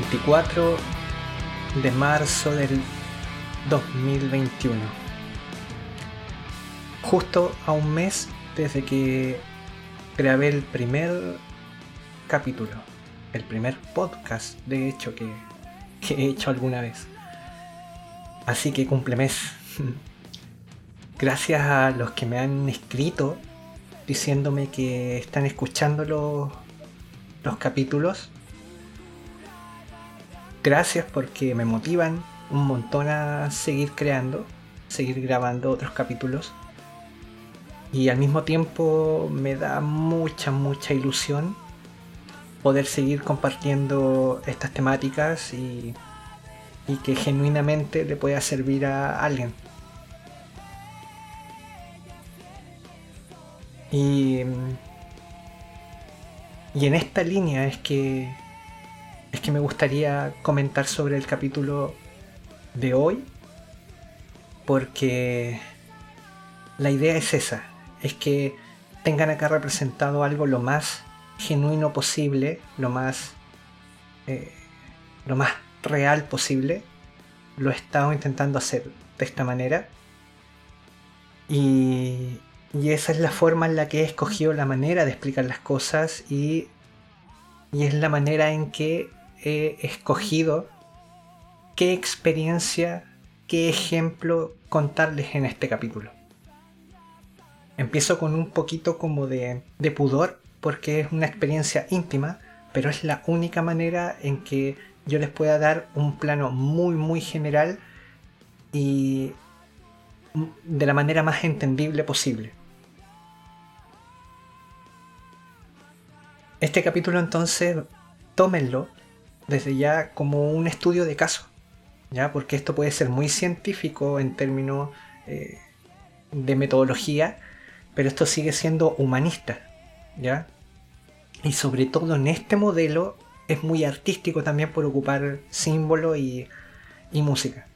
24 de marzo del 2021. Justo a un mes desde que grabé el primer capítulo, el primer podcast de hecho que, he hecho alguna vez. Así que cumple mes. Gracias a los que me han escrito diciéndome que están escuchando los, los capítulos. Gracias porque me motivan un montón a seguir creando, seguir grabando otros capítulos. Y al mismo tiempo me da mucha, mucha ilusión poder seguir compartiendo estas temáticas y, y que genuinamente le pueda servir a alguien. Y, y en esta línea es que, es que me gustaría comentar sobre el capítulo de hoy, porque la idea es esa, es que tengan acá representado algo lo más genuino posible, lo más, eh, lo más real posible. Lo he estado intentando hacer de esta manera. Y, y esa es la forma en la que he escogido la manera de explicar las cosas y, y es la manera en que he escogido qué experiencia, qué ejemplo contarles en este capítulo. Empiezo con un poquito como de, de pudor porque es una experiencia íntima, pero es la única manera en que yo les pueda dar un plano muy muy general y de la manera más entendible posible. Este capítulo entonces tómenlo desde ya como un estudio de caso, ¿ya? porque esto puede ser muy científico en términos eh, de metodología, pero esto sigue siendo humanista, ¿ya? Y sobre todo en este modelo es muy artístico también por ocupar símbolo y, y música.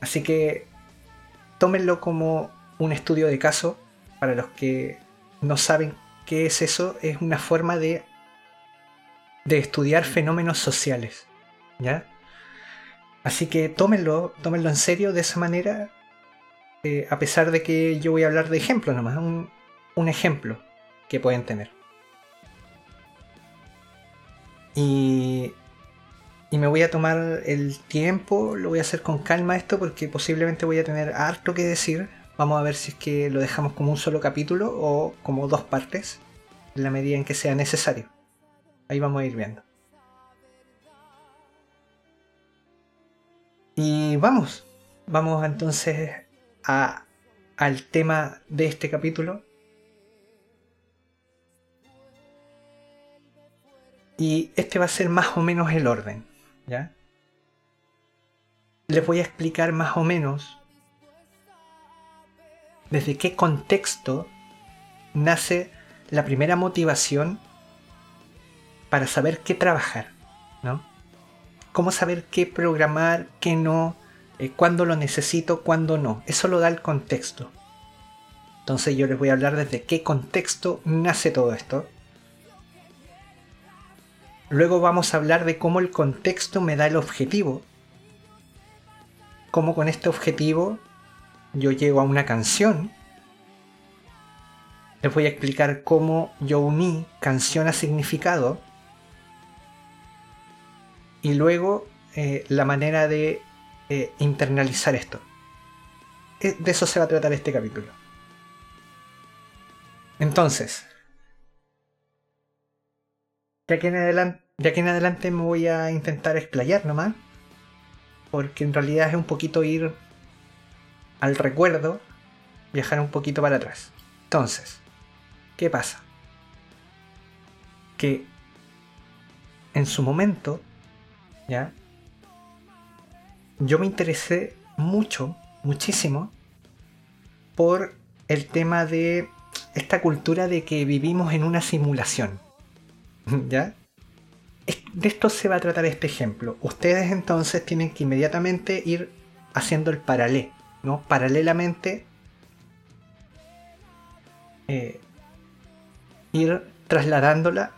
Así que tómenlo como un estudio de caso. Para los que no saben qué es eso, es una forma de de estudiar fenómenos sociales. ¿Ya? Así que tómenlo, tómenlo en serio de esa manera, eh, a pesar de que yo voy a hablar de ejemplos nomás, un, un ejemplo que pueden tener. Y, y me voy a tomar el tiempo, lo voy a hacer con calma esto porque posiblemente voy a tener harto que decir. Vamos a ver si es que lo dejamos como un solo capítulo o como dos partes, en la medida en que sea necesario. Ahí vamos a ir viendo. Y vamos, vamos entonces a, al tema de este capítulo. Y este va a ser más o menos el orden, ¿ya? Les voy a explicar más o menos desde qué contexto nace la primera motivación para saber qué trabajar, ¿no? Cómo saber qué programar, qué no, eh, cuándo lo necesito, cuándo no. Eso lo da el contexto. Entonces yo les voy a hablar desde qué contexto nace todo esto. Luego vamos a hablar de cómo el contexto me da el objetivo. Cómo con este objetivo yo llego a una canción. Les voy a explicar cómo yo uní canción a significado y luego eh, la manera de eh, internalizar esto. Eh, de eso se va a tratar este capítulo. Entonces, de aquí en adelante, de aquí en adelante me voy a intentar explayar nomás, porque en realidad es un poquito ir al recuerdo, viajar un poquito para atrás. Entonces, ¿qué pasa? Que en su momento ¿ya? Yo me interesé mucho, muchísimo, por el tema de esta cultura de que vivimos en una simulación, ¿ya? De esto se va a tratar este ejemplo. Ustedes entonces tienen que inmediatamente ir haciendo el paralelo, ¿no? Paralelamente eh, ir trasladándola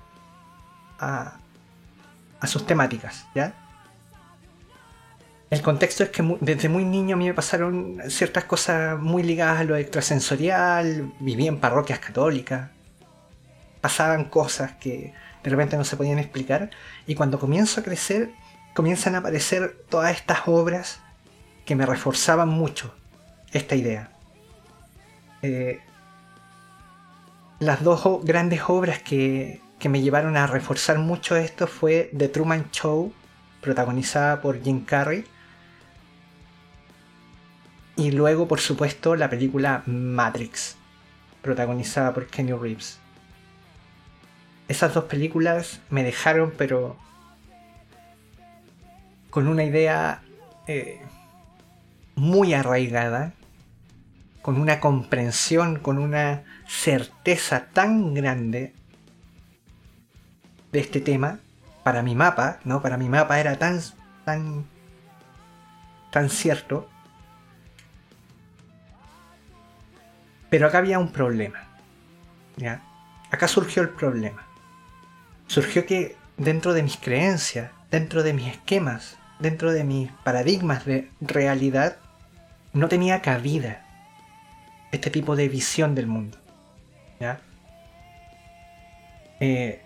a, a sus temáticas, ¿ya? el contexto es que desde muy niño a mí me pasaron ciertas cosas muy ligadas a lo extrasensorial, viví en parroquias católicas, pasaban cosas que de repente no se podían explicar y cuando comienzo a crecer comienzan a aparecer todas estas obras que me reforzaban mucho esta idea. Eh, las dos grandes obras que, que me llevaron a reforzar mucho esto fue The Truman Show, protagonizada por Jim Carrey, y luego, por supuesto, la película Matrix, protagonizada por Kenny Reeves. Esas dos películas me dejaron, pero con una idea eh, muy arraigada, con una comprensión, con una certeza tan grande de este tema para mi mapa, ¿no? Para mi mapa era tan tan tan cierto. Pero acá había un problema. ¿Ya? Acá surgió el problema. Surgió que dentro de mis creencias, dentro de mis esquemas, dentro de mis paradigmas de realidad, no tenía cabida este tipo de visión del mundo. ¿Ya? Eh,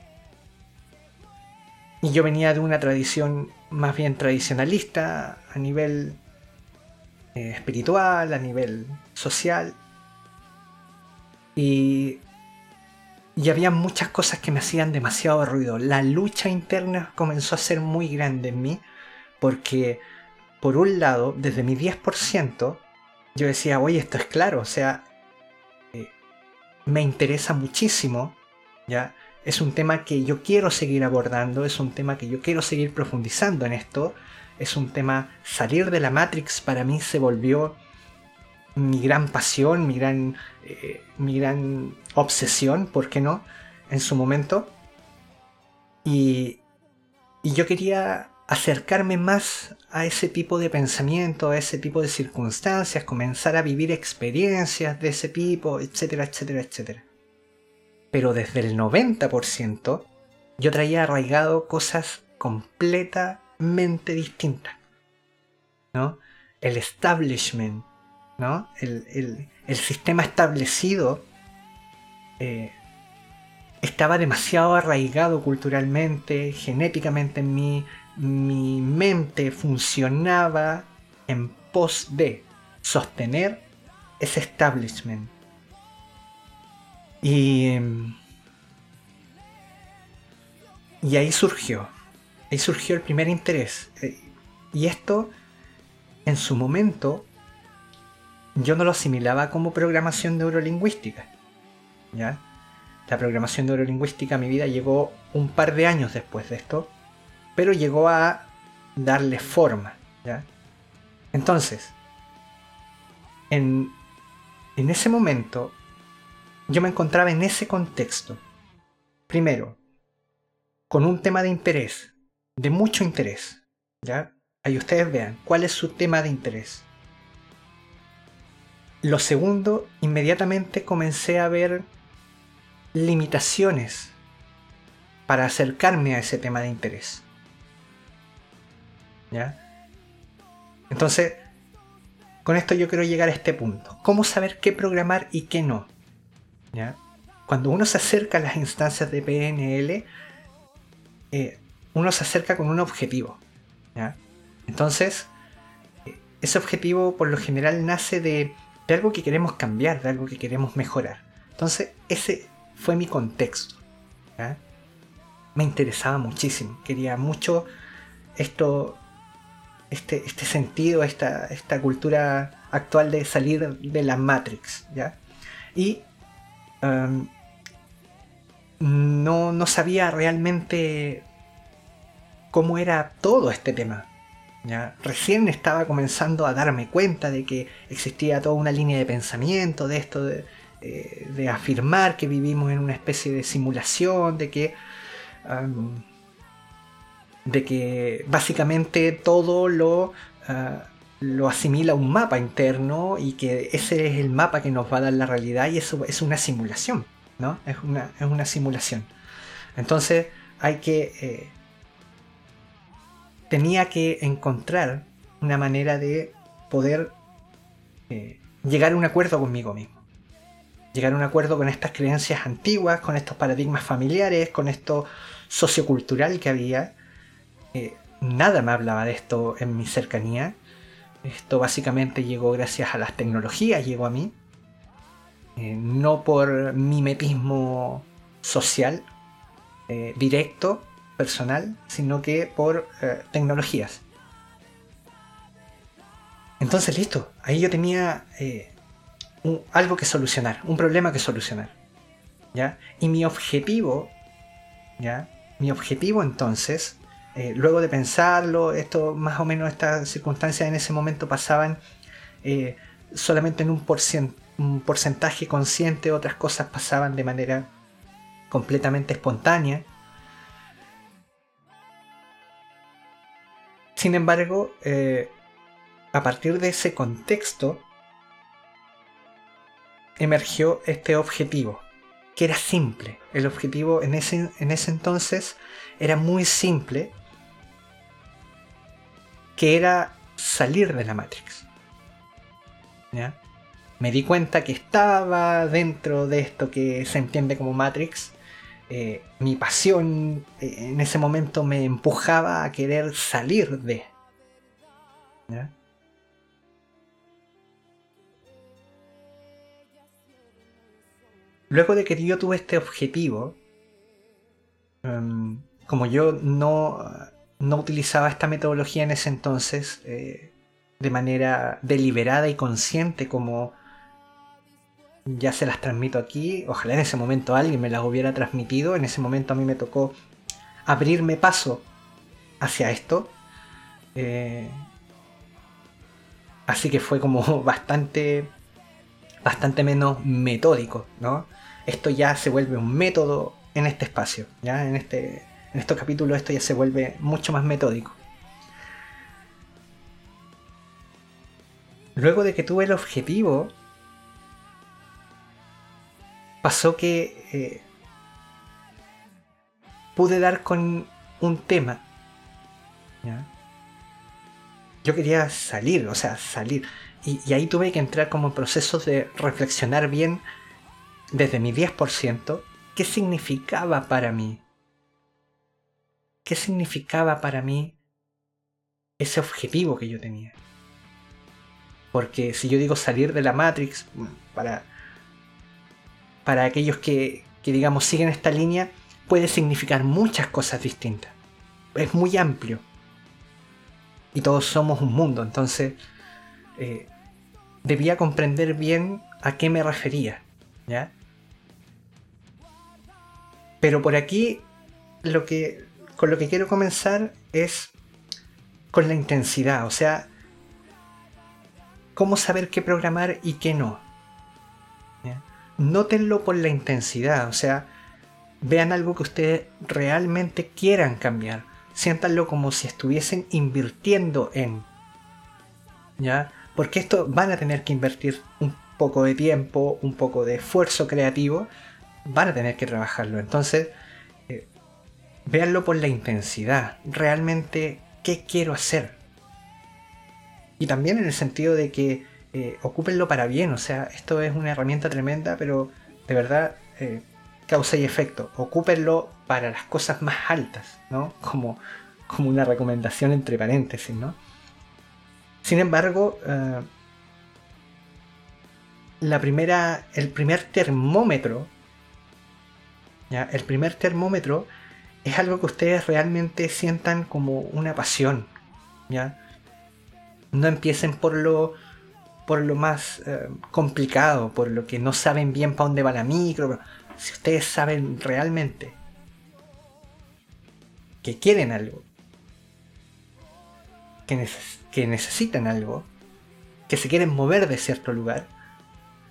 y yo venía de una tradición más bien tradicionalista a nivel eh, espiritual, a nivel social. Y, y había muchas cosas que me hacían demasiado ruido. La lucha interna comenzó a ser muy grande en mí porque, por un lado, desde mi 10%, yo decía, oye, esto es claro, o sea, eh, me interesa muchísimo, ¿ya? Es un tema que yo quiero seguir abordando, es un tema que yo quiero seguir profundizando en esto, es un tema, salir de la Matrix para mí se volvió mi gran pasión, mi gran, eh, mi gran obsesión, ¿por qué no? En su momento. Y, y yo quería acercarme más a ese tipo de pensamiento, a ese tipo de circunstancias, comenzar a vivir experiencias de ese tipo, etcétera, etcétera, etcétera pero desde el 90% yo traía arraigado cosas completamente distintas. ¿no? El establishment, ¿no? el, sistema establecido eh, estaba demasiado arraigado culturalmente, genéticamente en mí. Mi mente funcionaba en pos de sostener ese establishment y, y ahí surgió, ahí surgió el primer interés. Eh, y esto, en su momento, yo no lo asimilaba como programación neurolingüística. ¿ya? La programación neurolingüística a mi vida llegó un par de años después de esto, pero llegó a darle forma. ¿ya? Entonces, en, en ese momento yo me encontraba en ese contexto. Primero, con un tema de interés, de mucho interés. ¿ya? Ahí ustedes vean cuál es su tema de interés. Lo segundo, inmediatamente comencé a ver limitaciones para acercarme a ese tema de interés. ¿Ya? Entonces, con esto yo quiero llegar a este punto. ¿Cómo saber qué programar y qué no? Cuando uno se acerca a las instancias de PNL, eh, uno se acerca con un objetivo. Entonces, ese objetivo por lo general nace de, algo que queremos cambiar, de algo que queremos mejorar. Entonces, ese fue mi contexto. Me interesaba muchísimo, quería mucho esto, este, este sentido, esta, esta cultura actual de salir de la Matrix. ¿ya? Y no, no sabía realmente cómo era todo este tema. ¿ya? Recién estaba comenzando a darme cuenta de que existía toda una línea de pensamiento de esto, de, eh, afirmar que vivimos en una especie de simulación, de que, de que básicamente todo lo, ah, lo asimila un mapa interno y que ese es el mapa que nos va a dar la realidad y eso es una simulación, ¿no? Es una, es una simulación. Entonces hay que... Eh, tenía que encontrar una manera de poder eh, llegar a un acuerdo conmigo mismo. Llegar a un acuerdo con estas creencias antiguas, con estos paradigmas familiares, con esto sociocultural que había. Eh, nada me hablaba de esto en mi cercanía. Esto básicamente llegó gracias a las tecnologías, llegó a mí. Eh, no por mimetismo social, directo, personal, sino que por tecnologías. Entonces, listo, ahí yo tenía eh, algo que solucionar, un problema que solucionar. ¿ya? Y mi objetivo, ¿ya? Mi objetivo entonces, eh, luego de pensarlo, esto más o menos estas circunstancias en ese momento pasaban eh, solamente en un, porcentaje consciente, otras cosas pasaban de manera completamente espontánea. Sin embargo, a partir de ese contexto emergió este objetivo, que era simple. El objetivo en ese, en ese entonces era muy simple, que era salir de la Matrix. Me di cuenta que estaba dentro de esto que se entiende como Matrix. Eh, mi pasión eh, en ese momento me empujaba a querer salir de. Luego de que yo tuve este objetivo, em, como yo no, no, utilizaba esta metodología en ese entonces eh, de manera deliberada y consciente como ya se las transmito aquí, ojalá en ese momento alguien me las hubiera transmitido, en ese momento a mí me tocó abrirme paso hacia esto. Eh, así que fue como bastante bastante menos metódico, ¿no? Esto ya se vuelve un método en este espacio, ¿ya? En, este, en estos capítulos esto ya se vuelve mucho más metódico. Luego de que tuve el objetivo, pasó que eh, pude dar con un tema. Yo quería salir, o sea, salir. Y, ahí tuve que entrar como en procesos de reflexionar bien desde mi 10% qué significaba para mí. ¿Qué significaba para mí ese objetivo que yo tenía? Porque si yo digo salir de la Matrix, para, para aquellos que, que digamos siguen esta línea, puede significar muchas cosas distintas. Es muy amplio. Y todos somos un mundo, entonces eh, debía comprender bien a qué me refería, ¿ya? Pero por aquí lo que con lo que quiero comenzar es con la intensidad, o sea, cómo saber qué programar y qué no. Nótenlo por la intensidad, o sea, vean algo que ustedes realmente quieran cambiar, siéntanlo como si estuviesen invirtiendo en. ¿Ya? Porque esto van a tener que invertir un poco de tiempo, un poco de esfuerzo creativo, van a tener que trabajarlo. Entonces, véanlo por la intensidad, realmente qué quiero hacer. Y también en el sentido de que eh, ocúpenlo para bien, o sea, esto es una herramienta tremenda, pero de verdad eh, causa y efecto. Ocúpenlo para las cosas más altas, ¿no? Como, como una recomendación entre paréntesis, ¿no? Sin embargo, eh, la primera, el primer termómetro, ¿ya? el primer termómetro es algo que ustedes realmente sientan como una pasión. ¿ya? No empiecen por lo, por lo más eh, complicado, por lo que no saben bien para dónde va la micro. Si ustedes saben realmente que quieren algo, que, necesitan algo, que se quieren mover de cierto lugar,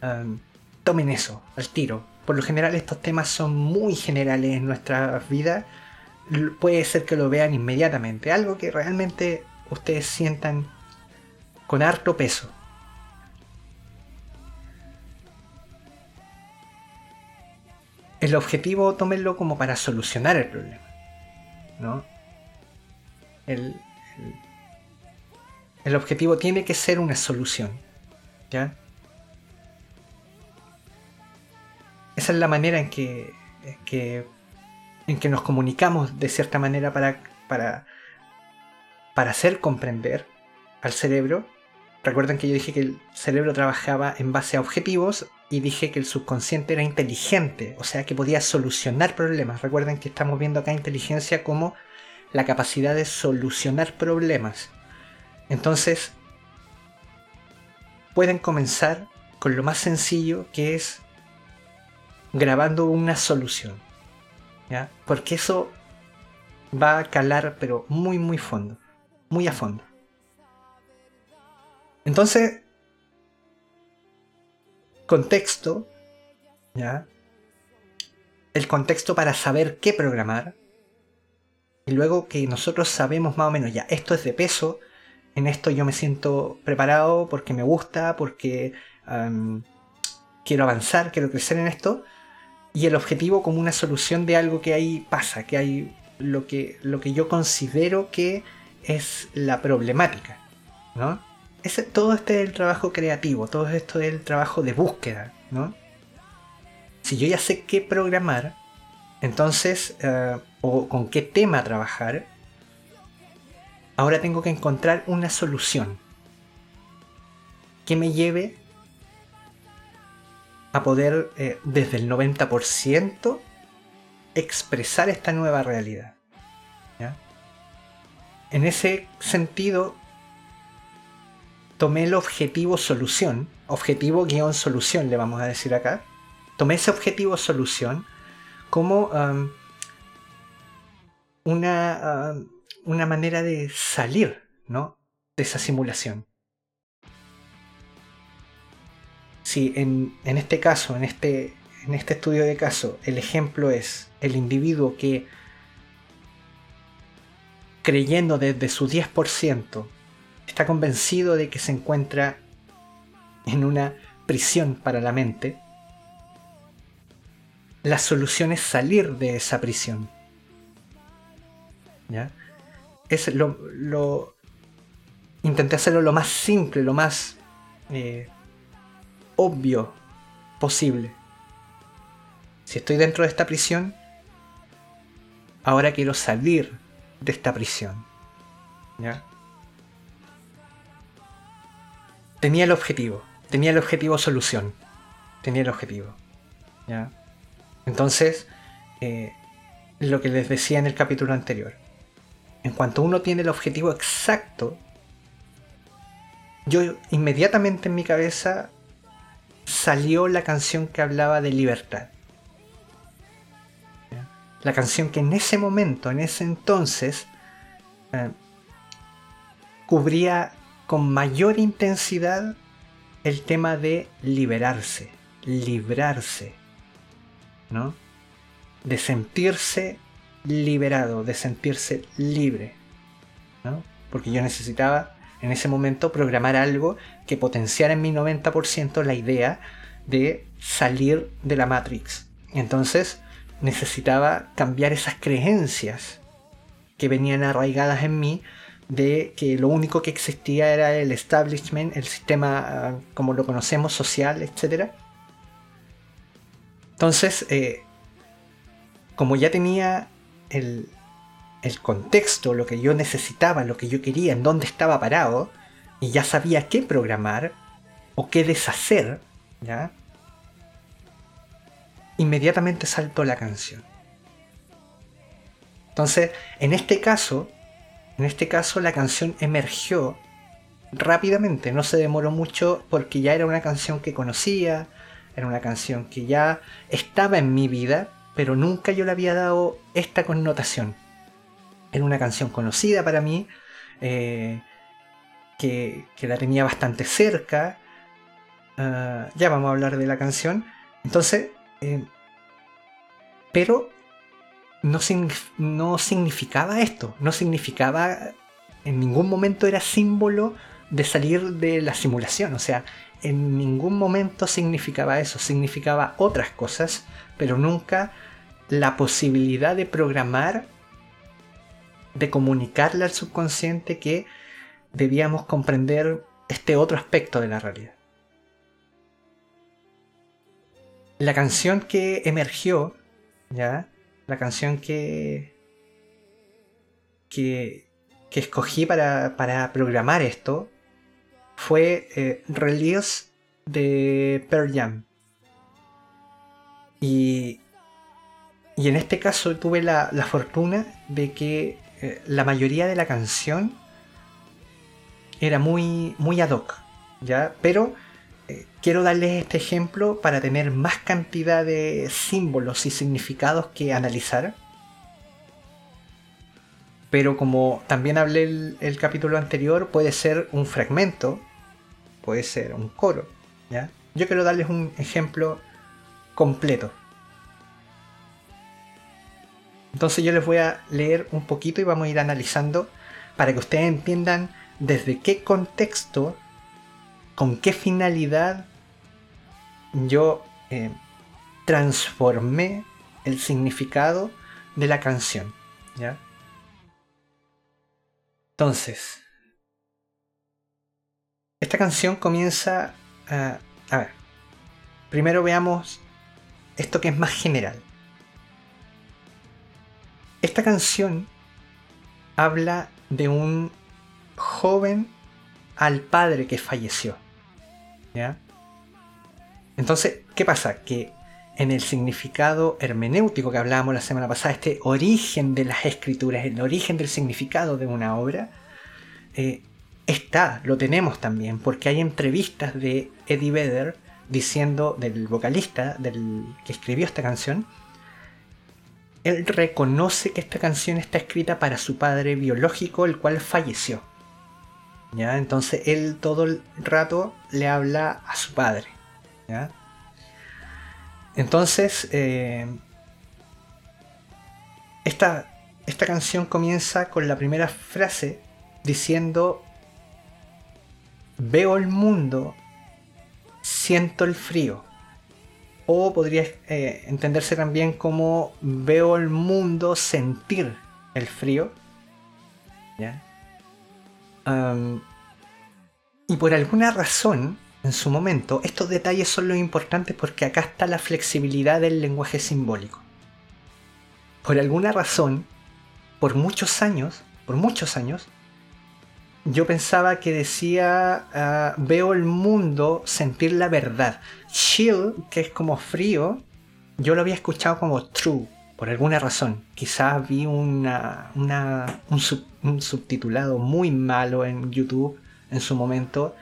um, tomen eso al tiro. Por lo general estos temas son muy generales en nuestra vida. Puede ser que lo vean inmediatamente. Algo que realmente ustedes sientan con harto peso. El objetivo tómenlo como para solucionar el problema. ¿no? el, El objetivo tiene que ser una solución. ¿Ya? Esa es la manera en que, en que, nos comunicamos de cierta manera para, para, para hacer comprender al cerebro. Recuerden que yo dije que el cerebro trabajaba en base a objetivos y dije que el subconsciente era inteligente, o sea que podía solucionar problemas. Recuerden que estamos viendo acá inteligencia como la capacidad de solucionar problemas. Entonces, pueden comenzar con lo más sencillo que es grabando una solución. Porque eso va a calar, pero muy, muy fondo. Muy a fondo. Entonces, contexto, ¿ya? El contexto para saber qué programar. Y luego que nosotros sabemos más o menos, ya, esto es de peso, en esto yo me siento preparado porque me gusta, porque quiero avanzar, quiero crecer en esto y el objetivo como una solución de algo que ahí pasa, que hay lo que, lo que yo considero que es la problemática, ¿no? Ese, todo este es el trabajo creativo, todo esto es el trabajo de búsqueda, ¿no? Si yo ya sé qué programar, entonces, eh, o con qué tema trabajar, ahora tengo que encontrar una solución que me lleve a poder eh, desde el 90% expresar esta nueva realidad. En ese sentido, tomé el objetivo solución, objetivo guion solución le vamos a decir acá, tomé ese objetivo solución como um, una, um, una manera de salir ¿no? de esa simulación. Si en, este caso, en este, en este estudio de caso, el ejemplo es el individuo que creyendo desde su 10%, está convencido de que se encuentra en una prisión para la mente, la solución es salir de esa prisión. ¿Ya? Es lo, lo, intenté hacerlo lo más simple, lo más eh, obvio posible. Si estoy dentro de esta prisión, ahora quiero salir de esta prisión. ¿Ya? Tenía el objetivo, tenía el objetivo solución, tenía el objetivo. ¿Ya? Entonces, eh, lo que les decía en el capítulo anterior, en cuanto uno tiene el objetivo exacto, yo inmediatamente en mi cabeza salió la canción que hablaba de libertad. La canción que en ese momento, en ese entonces, eh, cubría con mayor intensidad el tema de liberarse, librarse, ¿no? De sentirse liberado, de sentirse libre, ¿no? Porque yo necesitaba en ese momento programar algo que potenciara en mi 90% la idea de salir de la Matrix. Entonces necesitaba cambiar esas creencias que venían arraigadas en mí de que lo único que existía era el establishment, el sistema ah, como lo conocemos, social, etc. Entonces, eh, como ya tenía el, el contexto, lo que yo necesitaba, lo que yo quería, en dónde estaba parado, y ya sabía qué programar o qué deshacer, ¿ya? Inmediatamente saltó la canción. Entonces, en este caso, en este caso la canción emergió rápidamente, no se demoró mucho porque ya era una canción que conocía, era una canción que ya estaba en mi vida, pero nunca yo le había dado esta connotación. Era una canción conocida para mí, eh, que, la tenía bastante cerca. Ah, ya vamos a hablar de la canción. Entonces, eh, pero no, no significaba esto, no significaba, en ningún momento era símbolo de salir de la simulación, o sea, en ningún momento significaba eso, significaba otras cosas, pero nunca la posibilidad de programar de comunicarle al subconsciente que debíamos comprender este otro aspecto de la realidad. La canción que emergió, ¿ya? La canción que, que, escogí para, programar esto fue eh, Release de Pearl Jam. Y, y en este caso tuve la, fortuna de que eh, la mayoría de la canción era muy, muy ad hoc, ¿ya? Pero eh, quiero darles este ejemplo para tener más cantidad de símbolos y significados que analizar. Pero como también hablé el, el capítulo anterior, puede ser un fragmento, puede ser un coro, ¿ya? Yo quiero darles un ejemplo completo. Entonces yo les voy a leer un poquito y vamos a ir analizando para que ustedes entiendan desde qué contexto, con qué finalidad yo eh, transformé el significado de la canción. ¿ya? Entonces, esta canción comienza a... A ver, primero veamos esto que es más general. Esta canción habla de un joven al padre que falleció. ¿Ya? Entonces, ¿qué pasa? Que en el significado hermenéutico que hablábamos la semana pasada, este origen de las escrituras, el origen del significado de una obra, eh, está, lo tenemos también, porque hay entrevistas de Eddie Vedder diciendo, del vocalista del, que escribió esta canción, él reconoce que esta canción está escrita para su padre biológico, el cual falleció. ¿Ya? Entonces él todo el rato le habla a su padre. ¿ya? Entonces, eh, esta, esta canción comienza con la primera frase diciendo, veo el mundo, siento el frío. O podría eh, entenderse también como veo el mundo sentir el frío. y por alguna razón, en su momento, estos detalles son los importantes porque acá está la flexibilidad del lenguaje simbólico. Por alguna razón, por muchos años, por muchos años, yo pensaba que decía ah, veo el mundo sentir la verdad. Chill, que es como frío, yo lo había escuchado como true, por alguna razón. Quizás vi una, un, subtitulado muy malo en YouTube en su momento.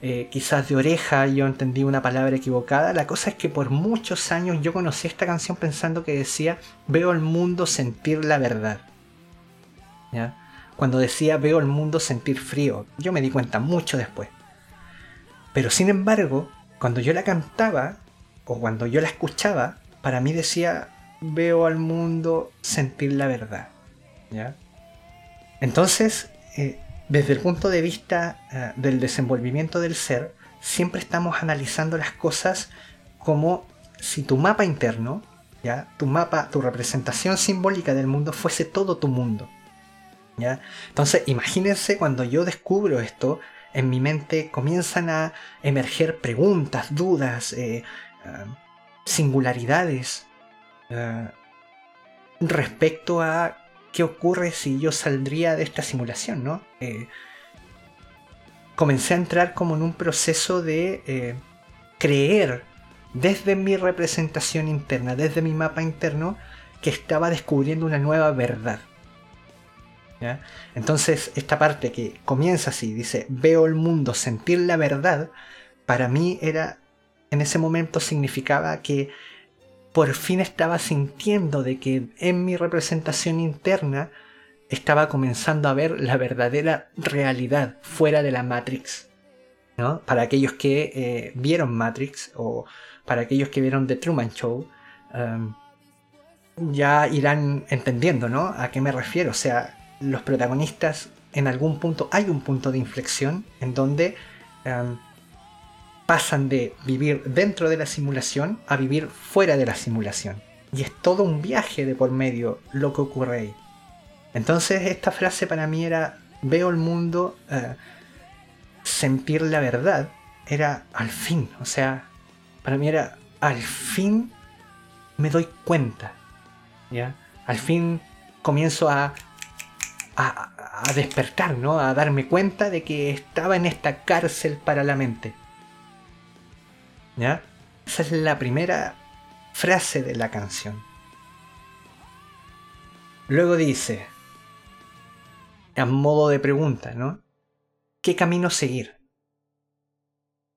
Eh, quizás de oreja yo entendí una palabra equivocada. La cosa es que por muchos años yo conocí esta canción pensando que decía veo el mundo sentir la verdad. ¿Ya? Cuando decía veo el mundo sentir frío. Yo me di cuenta mucho después. Pero sin embargo, cuando yo la cantaba o cuando yo la escuchaba, para mí decía veo al mundo sentir la verdad. ¿Ya? Entonces, eh, desde el punto de vista eh, del desenvolvimiento del ser, siempre estamos analizando las cosas como si tu mapa interno, ¿ya? tu mapa, tu representación simbólica del mundo fuese todo tu mundo. Entonces, imagínense cuando yo descubro esto, en mi mente comienzan a emerger preguntas, dudas, eh, eh, singularidades eh, respecto a qué ocurre si yo saldría de esta simulación, ¿no? comencé a entrar como en un proceso de creer desde mi representación interna, desde mi mapa interno, que estaba descubriendo una nueva verdad. Entonces, esta parte que comienza así, dice, veo el mundo, sentir la verdad, para mí era, en ese momento significaba que por fin estaba sintiendo de que en mi representación interna estaba comenzando a ver la verdadera realidad fuera de la Matrix. ¿no? Para aquellos que eh, vieron Matrix o para aquellos que vieron The Truman Show, um, ya irán entendiendo ¿no? a qué me refiero. O sea, los protagonistas en algún punto hay un punto de inflexión en donde em, pasan de vivir dentro de la simulación a vivir fuera de la simulación. Y es todo un viaje de por medio lo que ocurre ahí. Entonces esta frase para mí era veo el mundo, eh, sentir la verdad, era al fin, o sea, para mí era al fin me doy cuenta, ¿ya? Al fin comienzo a, a, despertar, ¿no? A darme cuenta de que estaba en esta cárcel para la mente. ¿Ya? Esa es la primera frase de la canción. Luego dice, a modo de pregunta, ¿no? ¿Qué camino seguir?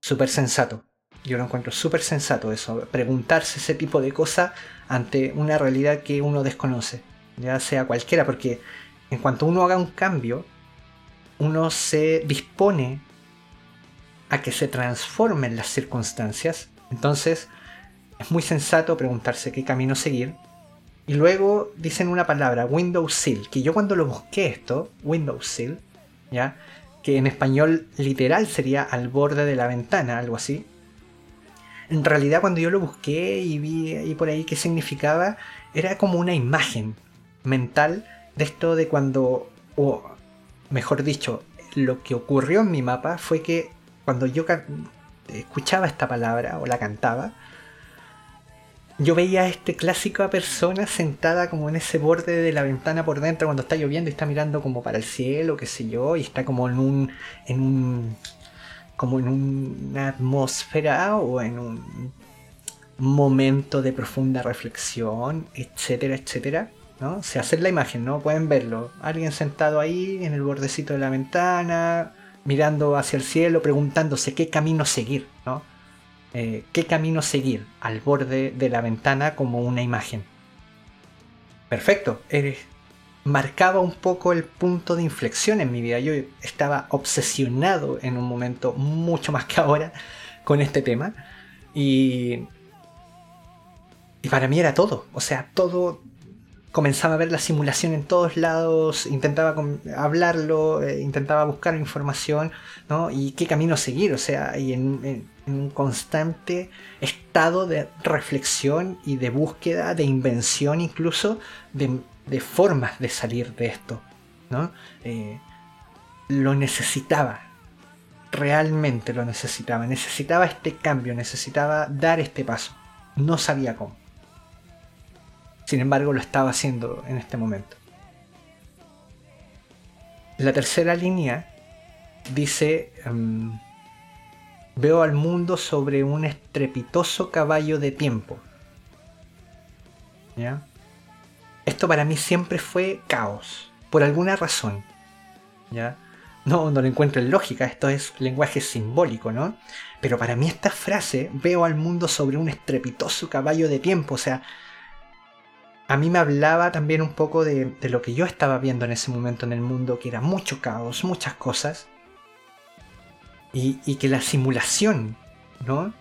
Súper sensato. Yo lo encuentro súper sensato eso, preguntarse ese tipo de cosas ante una realidad que uno desconoce, ya sea cualquiera, porque en cuanto uno haga un cambio, uno se dispone a que se transformen las circunstancias. Entonces, es muy sensato preguntarse qué camino seguir. Y luego dicen una palabra, Sill, que yo cuando lo busqué esto, Sill, ¿ya? que en español literal sería al borde de la ventana, algo así. En realidad cuando yo lo busqué y vi ahí por ahí qué significaba, era como una imagen mental de esto de cuando, o mejor dicho, lo que ocurrió en mi mapa fue que cuando yo escuchaba esta palabra o la cantaba, yo veía a este clásico persona sentada como en ese borde de la ventana por dentro cuando está lloviendo y está mirando como para el cielo, qué sé yo, y está como en un, en un, como en una atmósfera o en un momento de profunda reflexión, etcétera, etcétera. ¿No? Se hace la imagen, ¿no? Pueden verlo. Alguien sentado ahí en el bordecito de la ventana, mirando hacia el cielo, preguntándose qué camino seguir, ¿no? Eh, qué camino seguir al borde de la ventana como una imagen. Perfecto, eres, marcaba un poco el punto de inflexión en mi vida. Yo estaba obsesionado en un momento mucho más que ahora con este tema y, y para mí era todo, o sea, todo comenzaba a ver la simulación en todos lados, intentaba hablarlo, eh, intentaba buscar información, ¿no? Y qué camino seguir, o sea, y en, un constante estado de reflexión y de búsqueda, de invención incluso, de, formas de salir de esto, ¿no? Eh, lo necesitaba, realmente lo necesitaba, necesitaba este cambio, necesitaba dar este paso, no sabía cómo. Sin embargo, lo estaba haciendo en este momento. La tercera línea dice, em, veo al mundo sobre un estrepitoso caballo de tiempo. ¿Ya? Esto para mí siempre fue caos, por alguna razón. ¿Ya? No, no lo encuentro en lógica, esto es lenguaje simbólico, ¿no? Pero para mí esta frase, veo al mundo sobre un estrepitoso caballo de tiempo, o sea, a mí me hablaba también un poco de, lo que yo estaba viendo en ese momento en el mundo, que era mucho caos, muchas cosas, y, que la simulación, ¿no?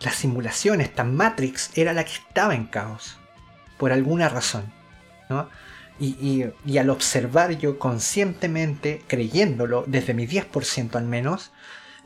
La simulación, esta Matrix, era la que estaba en caos, por alguna razón, ¿no? Y, y, al observar yo conscientemente, creyéndolo, desde mi 10% al menos,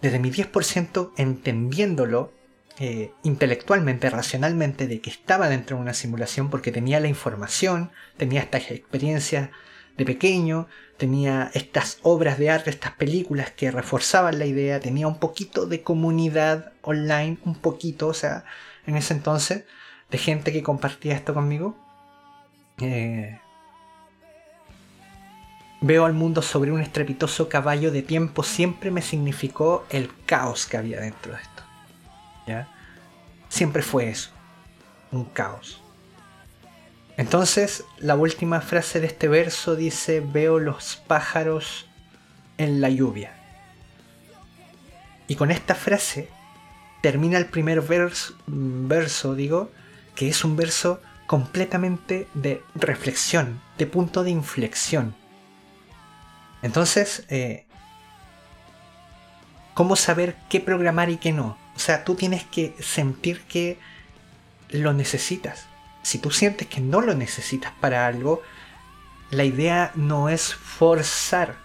desde mi 10% entendiéndolo, eh, intelectualmente, racionalmente, de que estaba dentro de una simulación porque tenía la información, tenía estas experiencias de pequeño, tenía estas obras de arte, estas películas que reforzaban la idea, tenía un poquito de comunidad online, un poquito, o sea, en ese entonces, de gente que compartía esto conmigo. Eh, veo al mundo sobre un estrepitoso caballo de tiempo siempre me significó el caos que había dentro de esto. Siempre fue eso, un caos. Entonces, la última frase de este verso dice, veo los pájaros en la lluvia. Y con esta frase termina el primer verso, verso, digo, que es un verso completamente de reflexión, de punto de inflexión. Entonces, eh, ¿cómo saber qué programar y qué no? O sea, tú tienes que sentir que lo necesitas. Si tú sientes que no lo necesitas para algo, la idea no es forzar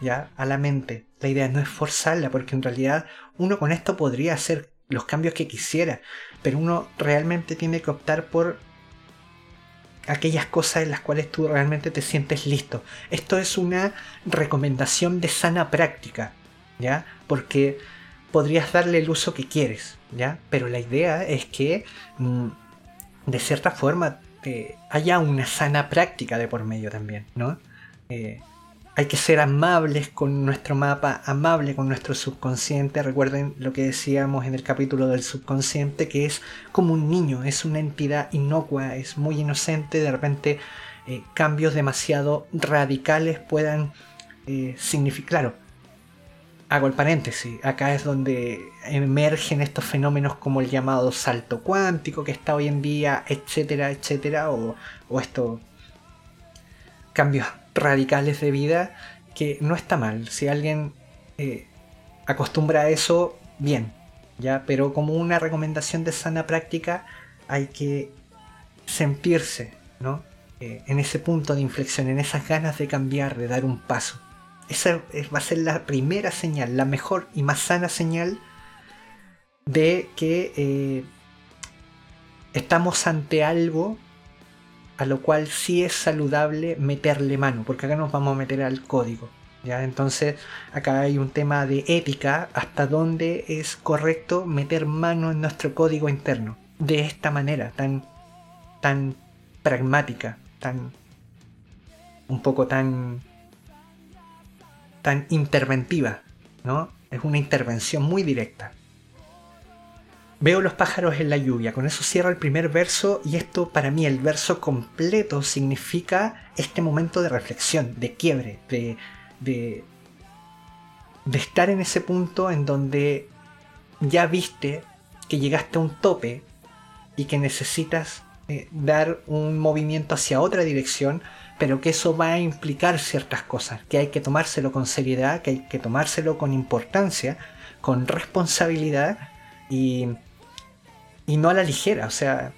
ya a la mente. La idea no es forzarla, porque en realidad uno con esto podría hacer los cambios que quisiera, pero uno realmente tiene que optar por aquellas cosas en las cuales tú realmente te sientes listo. Esto es una recomendación de sana práctica, ¿ya? Porque podrías darle el uso que quieres, ¿ya? Pero la idea es que mm, de cierta forma eh, haya una sana práctica de por medio también, ¿no? Eh, hay que ser amables con nuestro mapa, amable con nuestro subconsciente. Recuerden lo que decíamos en el capítulo del subconsciente, que es como un niño, es una entidad inocua, es muy inocente. De repente eh, cambios demasiado radicales puedan significar... Claro, hago el paréntesis, acá es donde emergen estos fenómenos como el llamado salto cuántico que está hoy en día, etcétera, etcétera, o, estos cambios radicales de vida que no está mal. Si alguien eh, acostumbra a eso, bien, ya, pero como una recomendación de sana práctica hay que sentirse, ¿no? Eh, en ese punto de inflexión, en esas ganas de cambiar, de dar un paso. Esa va a ser la primera señal, la mejor y más sana señal de que eh, estamos ante algo a lo cual sí es saludable meterle mano, porque acá nos vamos a meter al código. ¿ya? Entonces acá hay un tema de ética, hasta dónde es correcto meter mano en nuestro código interno, de esta manera, tan, tan pragmática, tan un poco tan tan interventiva, ¿no? Es una intervención muy directa. Veo los pájaros en la lluvia, con eso cierra el primer verso y esto para mí el verso completo significa este momento de reflexión, de quiebre, de, de, estar en ese punto en donde ya viste que llegaste a un tope y que necesitas eh, dar un movimiento hacia otra dirección pero que eso va a implicar ciertas cosas, que hay que tomárselo con seriedad, que hay que tomárselo con importancia, con responsabilidad y, y no a la ligera. O sea,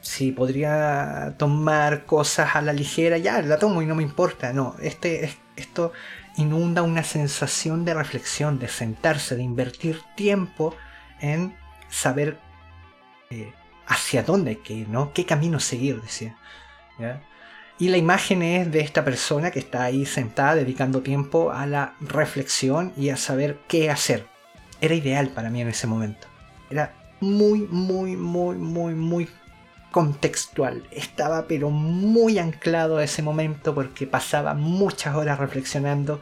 si podría tomar cosas a la ligera, ya la tomo y no me importa. No, este, esto inunda una sensación de reflexión, de sentarse, de invertir tiempo en saber eh, hacia dónde hay que ir, ¿no? ¿Qué camino seguir? Decía. ¿ya? Y la imagen es de esta persona que está ahí sentada dedicando tiempo a la reflexión y a saber qué hacer. Era ideal para mí en ese momento. Era muy, muy, muy, muy, muy contextual. Estaba pero muy anclado a ese momento porque pasaba muchas horas reflexionando,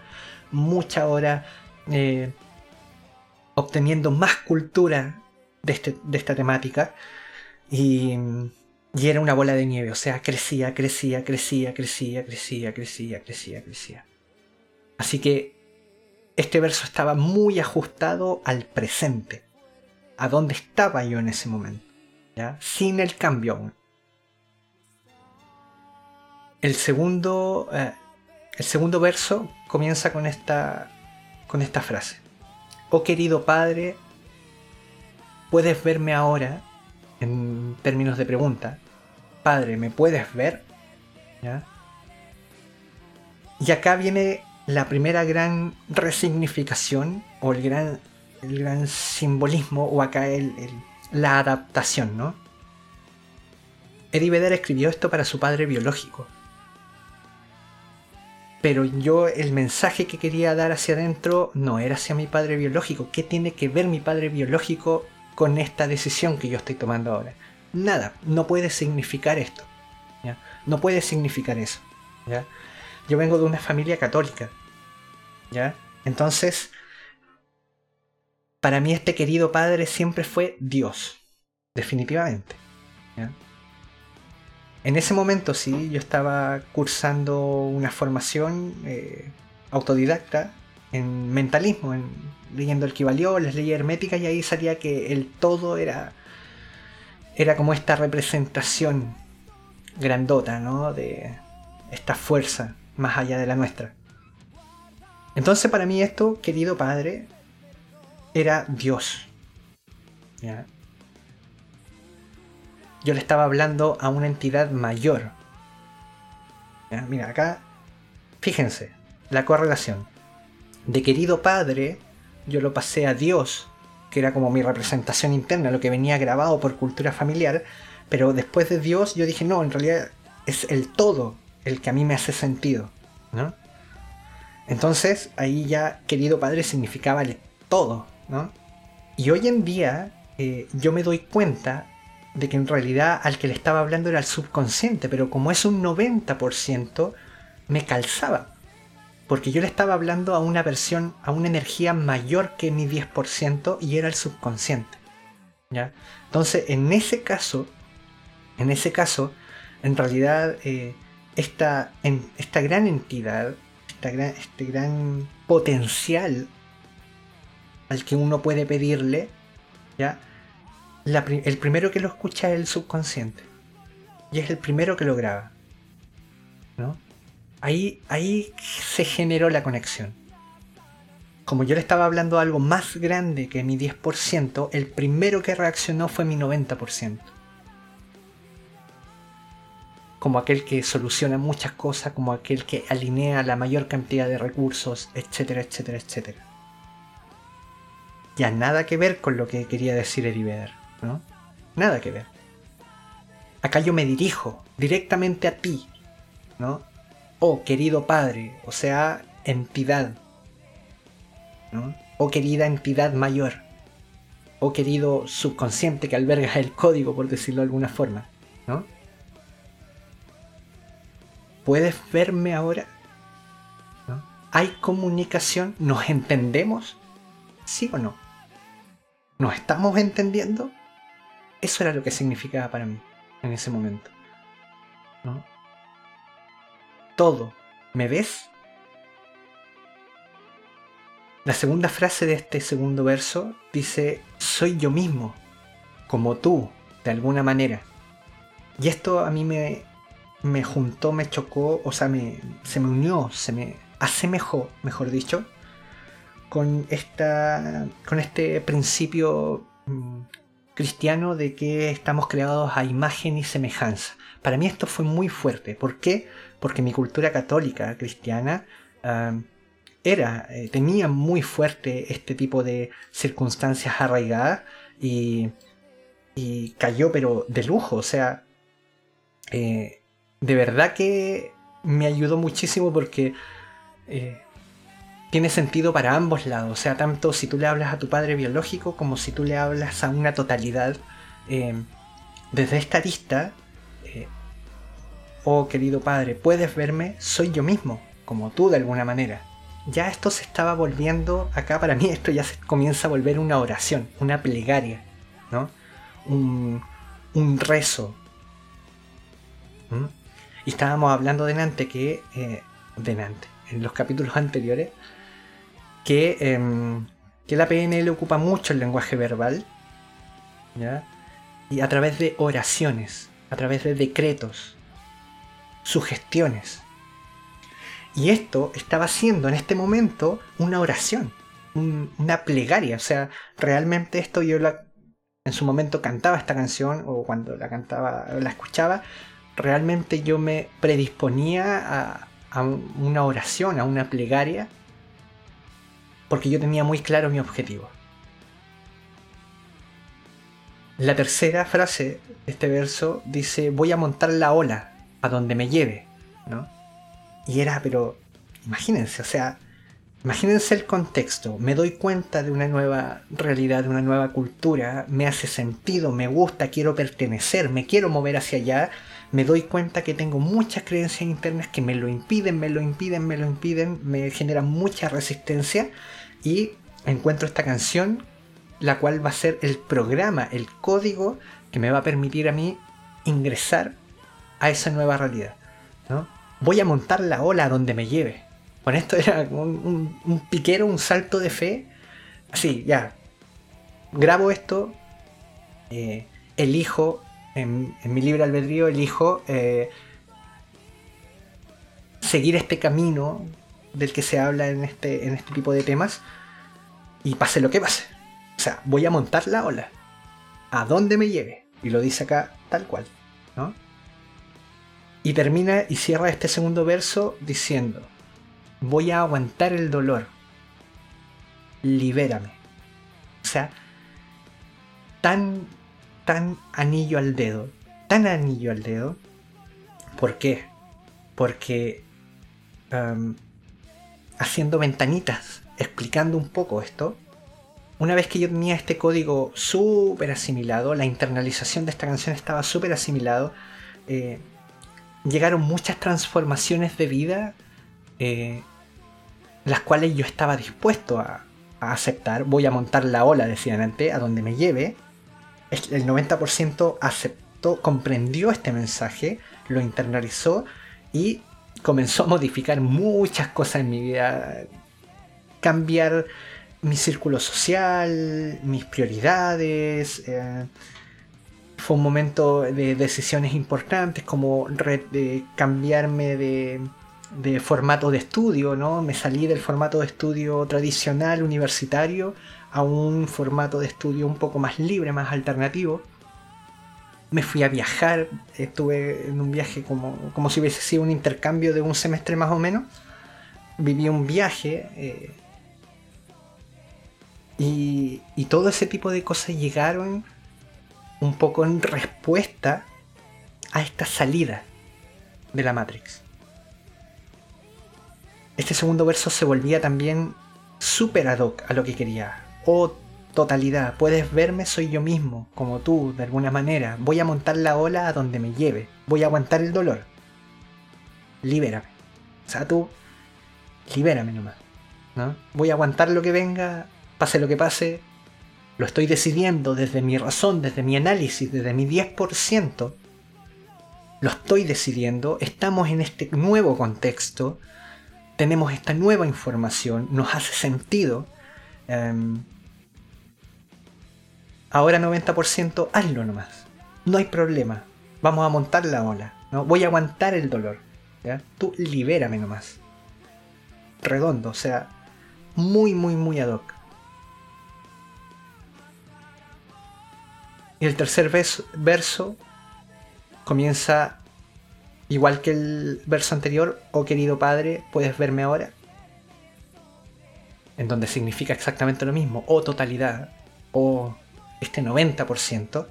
muchas horas eh, obteniendo más cultura de, este, de esta temática. Y y era una bola de nieve, o sea, crecía, crecía, crecía, crecía, crecía, crecía, crecía, crecía. Así que este verso estaba muy ajustado al presente, a dónde estaba yo en ese momento, ¿ya? sin el cambio aún. El segundo, eh, el segundo verso comienza con esta, con esta frase. Oh querido Padre, puedes verme ahora, en términos de pregunta, Padre, ¿me puedes ver? Y acá viene la primera gran resignificación o el gran, el gran simbolismo o acá el, la adaptación, ¿no? Eddie Vedder escribió esto para su padre biológico. Pero yo el mensaje que quería dar hacia adentro no era hacia mi padre biológico. ¿Qué tiene que ver mi padre biológico con esta decisión que yo estoy tomando ahora? Nada, no puede significar esto. No puede significar eso. Yo vengo de una familia católica. ¿ya? Entonces, para mí este querido padre siempre fue Dios, definitivamente. En ese momento sí, yo estaba cursando una formación eh, autodidacta en mentalismo, en, leyendo el Kibalión, las leyes herméticas, y ahí salía que el todo era era como esta representación grandota, ¿no? De esta fuerza más allá de la nuestra. Entonces para mí esto, querido padre, era Dios. Yo le estaba hablando a una entidad mayor. Mira, acá, fíjense, la correlación. De querido padre, yo lo pasé a Dios que era como mi representación interna, lo que venía grabado por cultura familiar, pero después de Dios yo dije, no, en realidad es el todo el que a mí me hace sentido, ¿no? Entonces, ahí ya querido padre significaba el todo, ¿no? Y hoy en día eh, yo me doy cuenta de que en realidad al que le estaba hablando era el subconsciente, pero como es un 90%, me calzaba. Porque yo le estaba hablando a una versión, a una energía mayor que mi 10% y era el subconsciente. ¿ya? Entonces, en ese caso, en ese caso, en realidad, eh, esta, esta gran entidad, esta gran, este gran potencial al que uno puede pedirle, ¿ya? el primero que lo escucha es el subconsciente. Y es el primero que lo graba. ¿no? Ahí, ahí se generó la conexión. Como yo le estaba hablando algo más grande que mi 10%, el primero que reaccionó fue mi 90%. Como aquel que soluciona muchas cosas, como aquel que alinea la mayor cantidad de recursos, etcétera, etcétera, etcétera. Ya nada que ver con lo que quería decir Eribeder. ¿no? Nada que ver. Acá yo me dirijo directamente a ti, ¿no? Oh, querido Padre, o sea, entidad, ¿no? Oh, querida entidad mayor, oh, querido subconsciente que alberga el código, por decirlo de alguna forma, ¿no? ¿Puedes verme ahora? ¿Hay comunicación? ¿Nos entendemos? ¿Sí o no? ¿Nos estamos entendiendo? Eso era lo que significaba para mí en ese momento. ¿no? Todo. ¿Me ves? La segunda frase de este segundo verso dice, soy yo mismo, como tú, de alguna manera. Y esto a mí me, me juntó, me chocó, o sea, me, se me unió, se me asemejó, mejor dicho, con, esta, con este principio mm, cristiano de que estamos creados a imagen y semejanza. Para mí esto fue muy fuerte. ¿Por qué? Porque mi cultura católica cristiana era, eh, tenía muy fuerte este tipo de circunstancias arraigadas y, cayó pero de lujo. O sea, eh, de verdad que me ayudó muchísimo porque eh, tiene sentido para ambos lados. O sea, tanto si tú le hablas a tu padre biológico como si tú le hablas a una totalidad. Desde esta arista, oh querido padre, puedes verme, soy yo mismo, como tú de alguna manera. Ya esto se estaba volviendo, acá para mí esto ya se comienza a volver una oración, una plegaria, ¿no? Un, un rezo. ¿Mm? Y estábamos hablando delante que, eh, delante, en los capítulos anteriores, que, em, que la PNL ocupa mucho el lenguaje verbal, y a través de oraciones, a través de decretos, sugestiones. Y esto estaba haciendo en este momento una oración, una plegaria. O sea, realmente esto yo la, en su momento cantaba esta canción o cuando la cantaba, la escuchaba, realmente yo me predisponía a una oración, a una plegaria porque yo tenía muy claro mi objetivo. La tercera frase de este verso dice, voy a montar la ola a donde me lleve, ¿no? Y era, pero imagínense, o sea, imagínense el contexto, me doy cuenta de una nueva realidad, de una nueva cultura, me hace sentido, me gusta, quiero pertenecer, me quiero mover hacia allá, me doy cuenta que tengo muchas creencias internas que me lo impiden, me lo impiden, me lo impiden, me generan mucha resistencia y encuentro esta canción, la cual va a ser el programa, el código que me va a permitir a mí ingresar a esa nueva realidad. ¿no? Voy a montar la ola donde me lleve. Con esto era un, piquero, un salto de fe. Así, ya. Grabo esto, eh, elijo en, mi libre albedrío elijo eh, seguir este camino del que se habla en este, en este tipo de temas y pase lo que pase. O sea, voy a montar la ola. A dónde me lleve. Y lo dice acá tal cual. ¿no? Y termina y cierra este segundo verso diciendo, voy a aguantar el dolor. Libérame. O sea, tan tan anillo al dedo, tan anillo al dedo, ¿Por qué? Porque haciendo ventanitas, explicando un poco esto, una vez que yo tenía este código súper asimilado, la internalización de esta canción estaba súper asimilado, eh, llegaron muchas transformaciones de vida, eh, las cuales yo estaba dispuesto a, aceptar. Voy a montar la ola, decían antes, a donde me lleve. El 90% aceptó, comprendió este mensaje, lo internalizó y comenzó a modificar muchas cosas en mi vida. Cambiar mi círculo social, mis prioridades. Eh, fue un momento de decisiones importantes como de cambiarme de, formato de estudio, ¿no? Me salí del formato de estudio tradicional universitario a un formato de estudio un poco más libre, más alternativo. Me fui a viajar, estuve en un viaje como, como si hubiese sido un intercambio de un semestre más o menos. Viví un viaje. Eh, y, todo ese tipo de cosas llegaron un poco en respuesta a esta salida de la Matrix. Este segundo verso se volvía también súper ad hoc a lo que quería. Oh, totalidad, puedes verme, soy yo mismo, como tú, de alguna manera. Voy a montar la ola a donde me lleve. Voy a aguantar el dolor. Libérame. O sea, tú, libérame nomás. ¿no? Voy a aguantar lo que venga pase lo que pase, lo estoy decidiendo desde mi razón, desde mi análisis, desde mi 10%, lo estoy decidiendo, estamos en este nuevo contexto, tenemos esta nueva información, nos hace sentido. Em, ahora 90%, hazlo nomás. No hay problema. Vamos a montar la ola. ¿no? Voy a aguantar el dolor. Tú libérame nomás. Redondo, o sea, muy, muy, muy ad hoc. Y el tercer verso, comienza igual que el verso anterior, oh querido Padre, puedes verme ahora. En donde significa exactamente lo mismo, oh totalidad, o este 90%.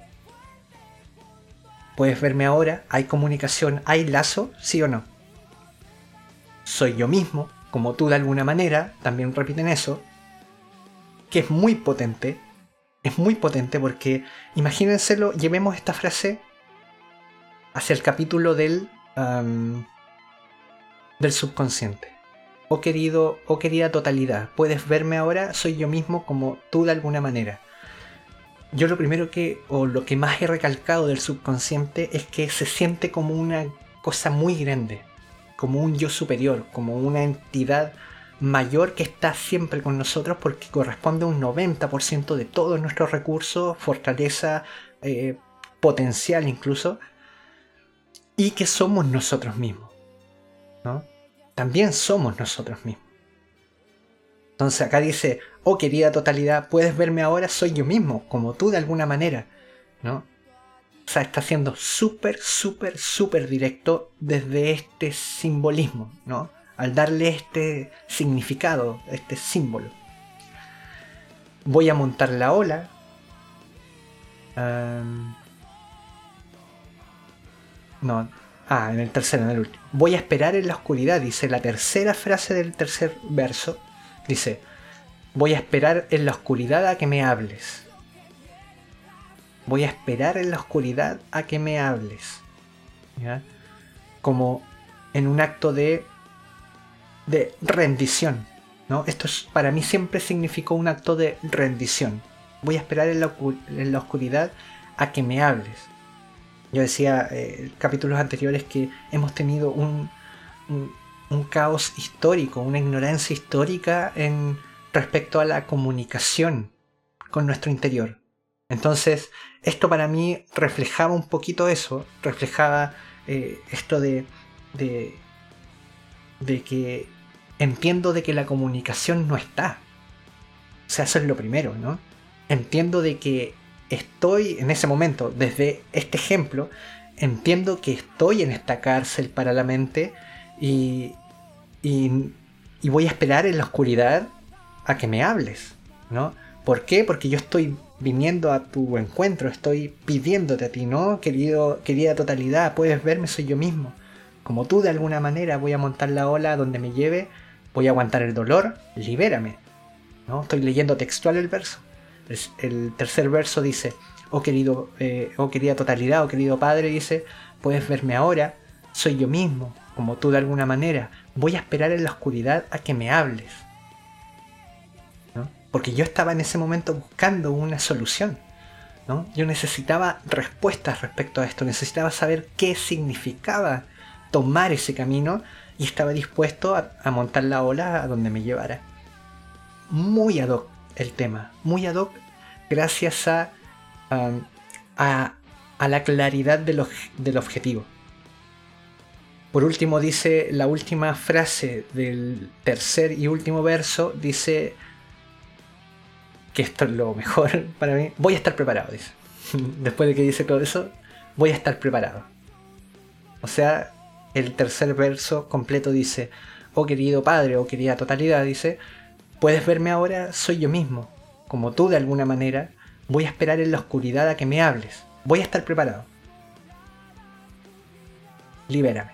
Puedes verme ahora, hay comunicación, hay lazo, sí o no. Soy yo mismo, como tú de alguna manera, también repiten eso, que es muy potente, es muy potente porque, imagínenselo, llevemos esta frase hacia el capítulo del, del subconsciente. Oh querido, oh querida totalidad, puedes verme ahora, soy yo mismo como tú de alguna manera. Yo lo primero que, o lo que más he recalcado del subconsciente es que se siente como una cosa muy grande, como un yo superior, como una entidad mayor que está siempre con nosotros porque corresponde a un 90% de todos nuestros recursos, fortaleza, eh, potencial incluso, y que somos nosotros mismos. ¿no? También somos nosotros mismos. Entonces acá dice, oh querida totalidad, puedes verme ahora, soy yo mismo, como tú de alguna manera. ¿no? O sea, está siendo súper, súper, súper directo desde este simbolismo, ¿no? Al darle este significado, este símbolo. Voy a montar la ola. no. Ah, en el tercero, en el último. Voy a esperar en la oscuridad, dice la tercera frase del tercer verso. Dice, voy a esperar en la oscuridad a que me hables. Voy a esperar en la oscuridad a que me hables. Como en un acto de de rendición. ¿no? Esto para mí siempre significó un acto de rendición. Voy a esperar en la, oscuridad a que me hables. Yo decía eh, en capítulos anteriores que hemos tenido un, un, caos histórico, una ignorancia histórica en respecto a la comunicación con nuestro interior. Entonces, esto para mí reflejaba un poquito eso, reflejaba eh, esto de, de que entiendo de que la comunicación no está. O sea, eso es lo primero, ¿no? Entiendo de que estoy en ese momento, desde este ejemplo, entiendo que estoy en esta cárcel para la mente y, y, y voy a esperar en la oscuridad a que me hables, ¿no? ¿Por qué? Porque yo estoy viniendo a tu encuentro, estoy pidiéndote a ti, ¿no? Querido, querida totalidad, puedes verme, soy yo mismo. como tú de alguna manera voy a montar la ola donde me lleve, voy a aguantar el dolor, libérame. ¿No? Estoy leyendo textual el verso. El tercer verso dice, oh querido, eh, oh querida totalidad, oh querido Padre, dice, puedes verme ahora, soy yo mismo, como tú de alguna manera, voy a esperar en la oscuridad a que me hables. Porque yo estaba en ese momento buscando una solución. ¿no? Yo necesitaba respuestas respecto a esto, necesitaba saber qué significaba tomar ese camino y estaba dispuesto a, montar la ola a donde me llevara. Muy ad hoc el tema, muy ad hoc gracias a, a, la claridad del objetivo. Por último dice la última frase del tercer y último verso, dice que esto es lo mejor para mí, voy a estar preparado, dice. Después de que dice todo eso, voy a estar preparado. O sea, el tercer verso completo dice, oh querido Padre, oh querida totalidad, dice, puedes verme ahora, soy yo mismo, como tú de alguna manera, voy a esperar en la oscuridad a que me hables, voy a estar preparado. Libérame.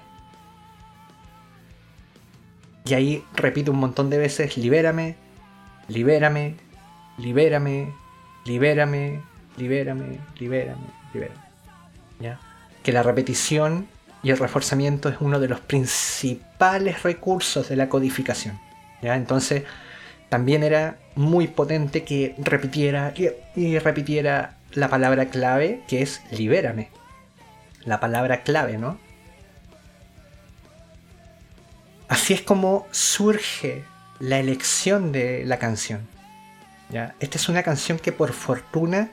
Y ahí repito un montón de veces, libérame, libérame, libérame, libérame, libérame, libérame, libérame. ¿Ya? Que la repetición y el reforzamiento es uno de los principales recursos de la codificación. ¿ya? Entonces, también era muy potente que repitiera y, repitiera la palabra clave que es libérame. La palabra clave, ¿no? Así es como surge la elección de la canción. ¿ya? Esta es una canción que por fortuna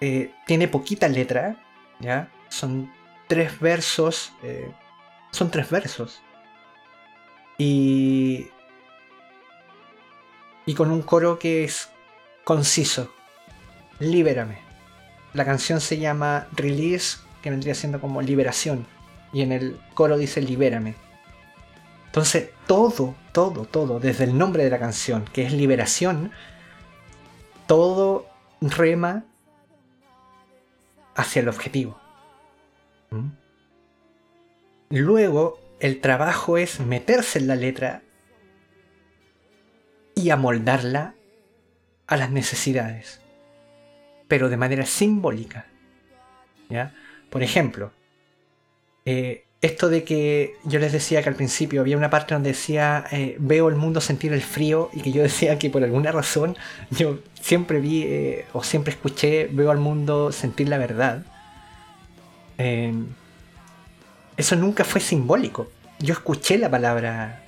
eh, tiene poquita letra, ¿ya? Son tres versos. Eh, son tres versos. Y. Y con un coro que es conciso. Libérame. La canción se llama Release, que vendría siendo como liberación. Y en el coro dice libérame. Entonces, todo, todo, todo, desde el nombre de la canción, que es liberación, todo rema hacia el objetivo. Luego, el trabajo es meterse en la letra y amoldarla a las necesidades, pero de manera simbólica. ¿ya? Por ejemplo, eh, esto de que yo les decía que al principio había una parte donde decía eh, veo el mundo sentir el frío y que yo decía que por alguna razón yo siempre vi eh, o siempre escuché veo al mundo sentir la verdad. Em, eso nunca fue simbólico. Yo escuché la palabra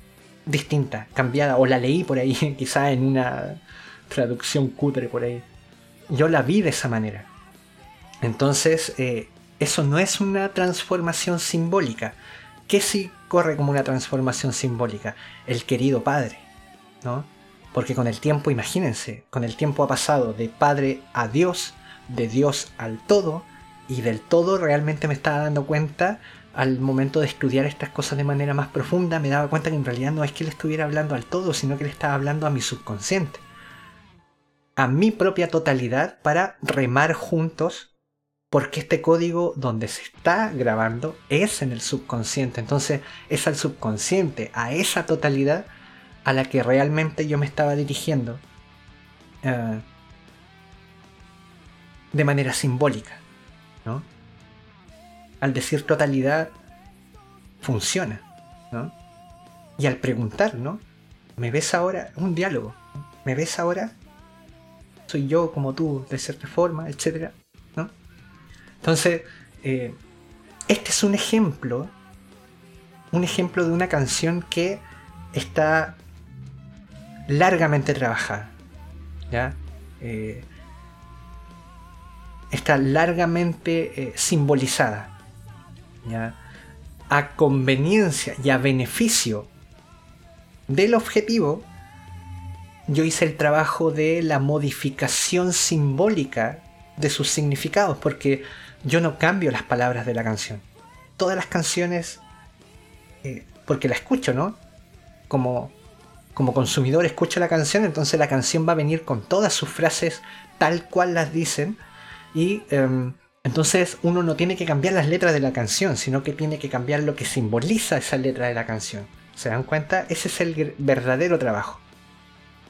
distinta, cambiada, o la leí por ahí, quizá en una traducción cutre por ahí. Yo la vi de esa manera. Entonces, eh, eso no es una transformación simbólica. ¿Qué sí corre como una transformación simbólica? El querido Padre, ¿no? Porque con el tiempo, imagínense, con el tiempo ha pasado de Padre a Dios, de Dios al todo, y del todo realmente me estaba dando cuenta al momento de estudiar estas cosas de manera más profunda, me daba cuenta que en realidad no es que le estuviera hablando al todo, sino que le estaba hablando a mi subconsciente, a mi propia totalidad para remar juntos, porque este código donde se está grabando es en el subconsciente, entonces es al subconsciente, a esa totalidad a la que realmente yo me estaba dirigiendo eh, de manera simbólica. Al decir totalidad, funciona, ¿no? Y al preguntar, ¿no? ¿Me ves ahora? Un diálogo. ¿Me ves ahora? Soy yo como tú, de cierta forma, etcétera, ¿no? Entonces, eh, este es un ejemplo, un ejemplo de una canción que está largamente trabajada, ¿ya? Eh, está largamente eh, simbolizada. A conveniencia y a beneficio del objetivo, yo hice el trabajo de la modificación simbólica de sus significados, porque yo no cambio las palabras de la canción. Todas las canciones, eh, porque la escucho, ¿no? Como, como consumidor escucho la canción, entonces la canción va a venir con todas sus frases tal cual las dicen, y em, Entonces uno no tiene que cambiar las letras de la canción, sino que tiene que cambiar lo que simboliza esa letra de la canción. ¿Se dan cuenta? Ese es el verdadero trabajo.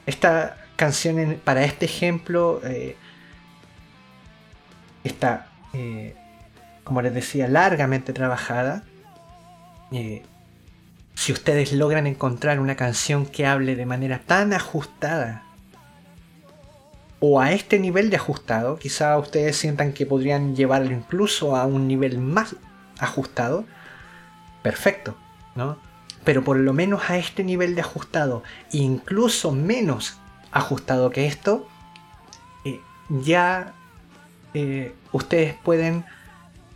Esta canción, para este ejemplo, eh, está, eh, como les decía, largamente trabajada. Eh, si ustedes logran encontrar una canción que hable de manera tan ajustada o a este nivel de ajustado, quizá ustedes sientan que podrían llevarlo incluso a un nivel más ajustado, perfecto, ¿no? Pero por lo menos a este nivel de ajustado, incluso menos ajustado que esto, eh, ya eh, ustedes pueden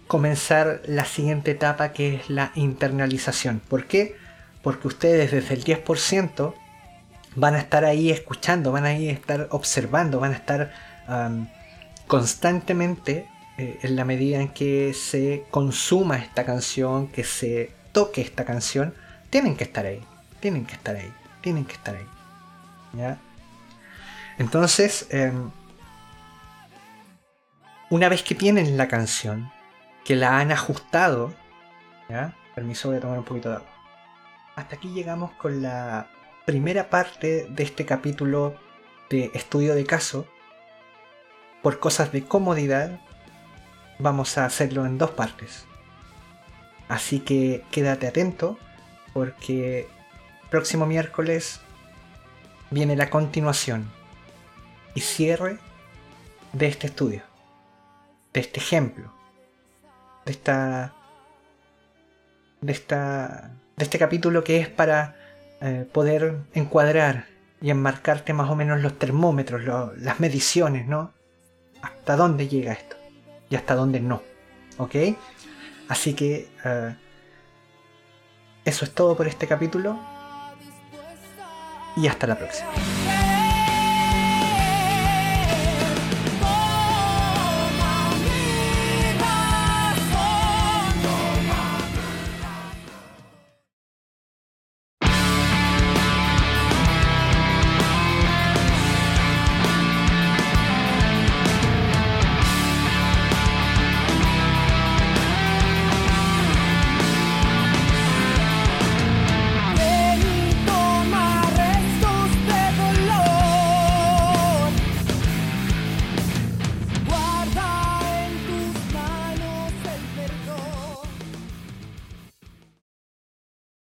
comenzar la siguiente etapa que es la internalización. ¿Por qué? Porque ustedes desde el 10% van a estar ahí escuchando, van a estar observando, van a estar constantemente eh, en la medida en que se consuma esta canción, que se toque esta canción, tienen que estar ahí, tienen que estar ahí, tienen que estar ahí. ¿ya? Entonces, em, una vez que tienen la canción, que la han ajustado, ¿ya? Permiso, voy a tomar un poquito de agua. Hasta aquí llegamos con la primera parte de este capítulo de estudio de caso, por cosas de comodidad, vamos a hacerlo en dos partes. Así que quédate atento porque próximo miércoles viene la continuación y cierre de este estudio, de este ejemplo, de esta de esta de este capítulo que es para eh, poder encuadrar y enmarcarte más o menos los termómetros, las mediciones, ¿no? Hasta dónde llega esto y hasta dónde no, ¿ok? Así que eh, eso es todo por este capítulo y hasta la próxima.